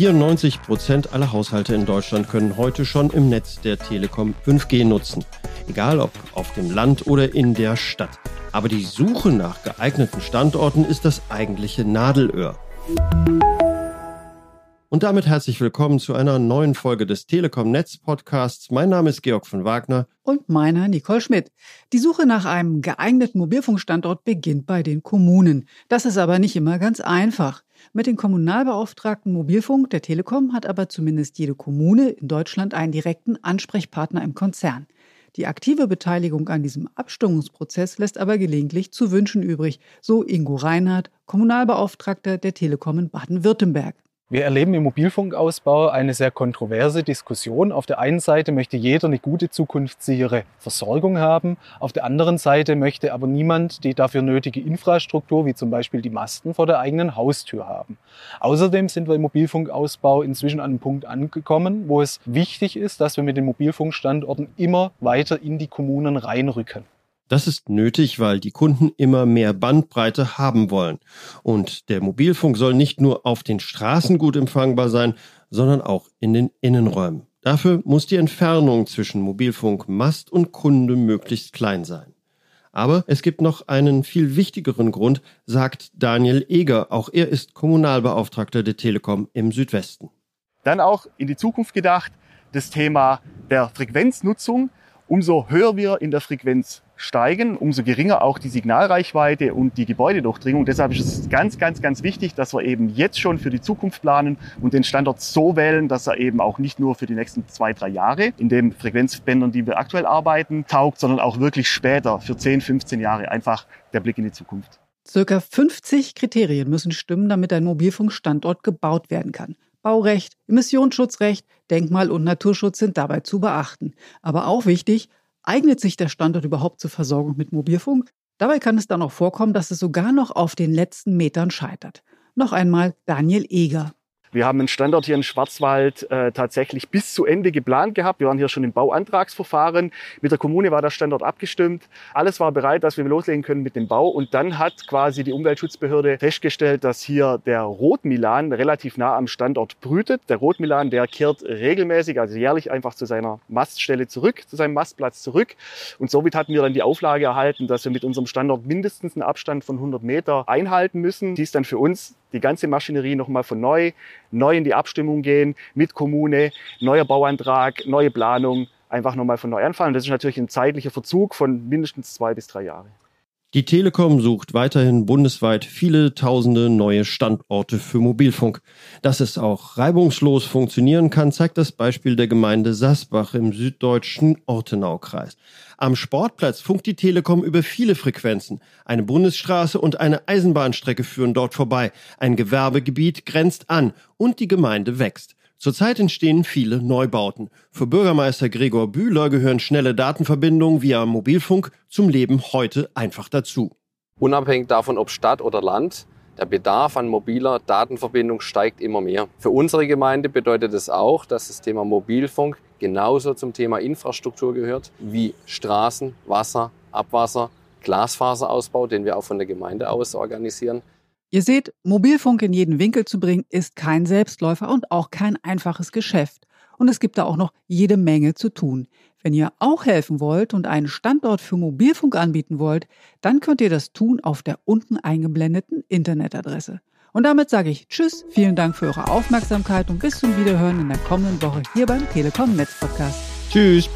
94 Prozent aller Haushalte in Deutschland können heute schon im Netz der Telekom 5G nutzen. Egal ob auf dem Land oder in der Stadt. Aber die Suche nach geeigneten Standorten ist das eigentliche Nadelöhr. Und damit herzlich willkommen zu einer neuen Folge des Telekom Netz Podcasts. Mein Name ist Georg von Wagner. Und meiner Nicole Schmidt. Die Suche nach einem geeigneten Mobilfunkstandort beginnt bei den Kommunen. Das ist aber nicht immer ganz einfach. Mit den Kommunalbeauftragten Mobilfunk der Telekom hat aber zumindest jede Kommune in Deutschland einen direkten Ansprechpartner im Konzern. Die aktive Beteiligung an diesem Abstimmungsprozess lässt aber gelegentlich zu wünschen übrig, so Ingo Reinhardt, Kommunalbeauftragter der Telekom in Baden-Württemberg. Wir erleben im Mobilfunkausbau eine sehr kontroverse Diskussion. Auf der einen Seite möchte jeder eine gute zukunftssichere Versorgung haben. Auf der anderen Seite möchte aber niemand die dafür nötige Infrastruktur, wie zum Beispiel die Masten, vor der eigenen Haustür haben. Außerdem sind wir im Mobilfunkausbau inzwischen an einem Punkt angekommen, wo es wichtig ist, dass wir mit den Mobilfunkstandorten immer weiter in die Kommunen reinrücken. Das ist nötig, weil die Kunden immer mehr Bandbreite haben wollen. Und der Mobilfunk soll nicht nur auf den Straßen gut empfangbar sein, sondern auch in den Innenräumen. Dafür muss die Entfernung zwischen Mobilfunkmast und Kunde möglichst klein sein. Aber es gibt noch einen viel wichtigeren Grund, sagt Daniel Eger. Auch er ist Kommunalbeauftragter der Telekom im Südwesten. Dann auch in die Zukunft gedacht, das Thema der Frequenznutzung. Umso höher wir in der Frequenz steigen, umso geringer auch die Signalreichweite und die Gebäudedurchdringung. Deshalb ist es ganz, ganz, ganz wichtig, dass wir eben jetzt schon für die Zukunft planen und den Standort so wählen, dass er eben auch nicht nur für die nächsten zwei, drei Jahre in den Frequenzbändern, die wir aktuell arbeiten, taugt, sondern auch wirklich später für 10, 15 Jahre. Einfach der Blick in die Zukunft. Circa 50 Kriterien müssen stimmen, damit ein Mobilfunkstandort gebaut werden kann. Baurecht, Emissionsschutzrecht, Denkmal- und Naturschutz sind dabei zu beachten. Aber auch wichtig, Eignet sich der Standort überhaupt zur Versorgung mit Mobilfunk? Dabei kann es dann auch vorkommen, dass es sogar noch auf den letzten Metern scheitert. Noch einmal Daniel Eger. Wir haben einen Standort hier in Schwarzwald äh, tatsächlich bis zu Ende geplant gehabt. Wir waren hier schon im Bauantragsverfahren. Mit der Kommune war der Standort abgestimmt. Alles war bereit, dass wir loslegen können mit dem Bau. Und dann hat quasi die Umweltschutzbehörde festgestellt, dass hier der Rotmilan relativ nah am Standort brütet. Der Rotmilan, der kehrt regelmäßig, also jährlich einfach zu seiner Maststelle zurück, zu seinem Mastplatz zurück. Und somit hatten wir dann die Auflage erhalten, dass wir mit unserem Standort mindestens einen Abstand von 100 Meter einhalten müssen. Dies dann für uns die ganze Maschinerie nochmal von neu, neu in die Abstimmung gehen mit Kommune, neuer Bauantrag, neue Planung, einfach nochmal von neu anfangen. Das ist natürlich ein zeitlicher Verzug von mindestens zwei bis drei Jahren. Die Telekom sucht weiterhin bundesweit viele tausende neue Standorte für Mobilfunk. Dass es auch reibungslos funktionieren kann, zeigt das Beispiel der Gemeinde Sasbach im süddeutschen Ortenaukreis. Am Sportplatz funkt die Telekom über viele Frequenzen. Eine Bundesstraße und eine Eisenbahnstrecke führen dort vorbei. Ein Gewerbegebiet grenzt an und die Gemeinde wächst. Zurzeit entstehen viele Neubauten. Für Bürgermeister Gregor Bühler gehören schnelle Datenverbindungen via Mobilfunk zum Leben heute einfach dazu. Unabhängig davon, ob Stadt oder Land, der Bedarf an mobiler Datenverbindung steigt immer mehr. Für unsere Gemeinde bedeutet es auch, dass das Thema Mobilfunk genauso zum Thema Infrastruktur gehört wie Straßen, Wasser, Abwasser, Glasfaserausbau, den wir auch von der Gemeinde aus organisieren. Ihr seht, Mobilfunk in jeden Winkel zu bringen, ist kein Selbstläufer und auch kein einfaches Geschäft. Und es gibt da auch noch jede Menge zu tun. Wenn ihr auch helfen wollt und einen Standort für Mobilfunk anbieten wollt, dann könnt ihr das tun auf der unten eingeblendeten Internetadresse. Und damit sage ich Tschüss, vielen Dank für eure Aufmerksamkeit und bis zum Wiederhören in der kommenden Woche hier beim Telekom Netz Podcast. Tschüss.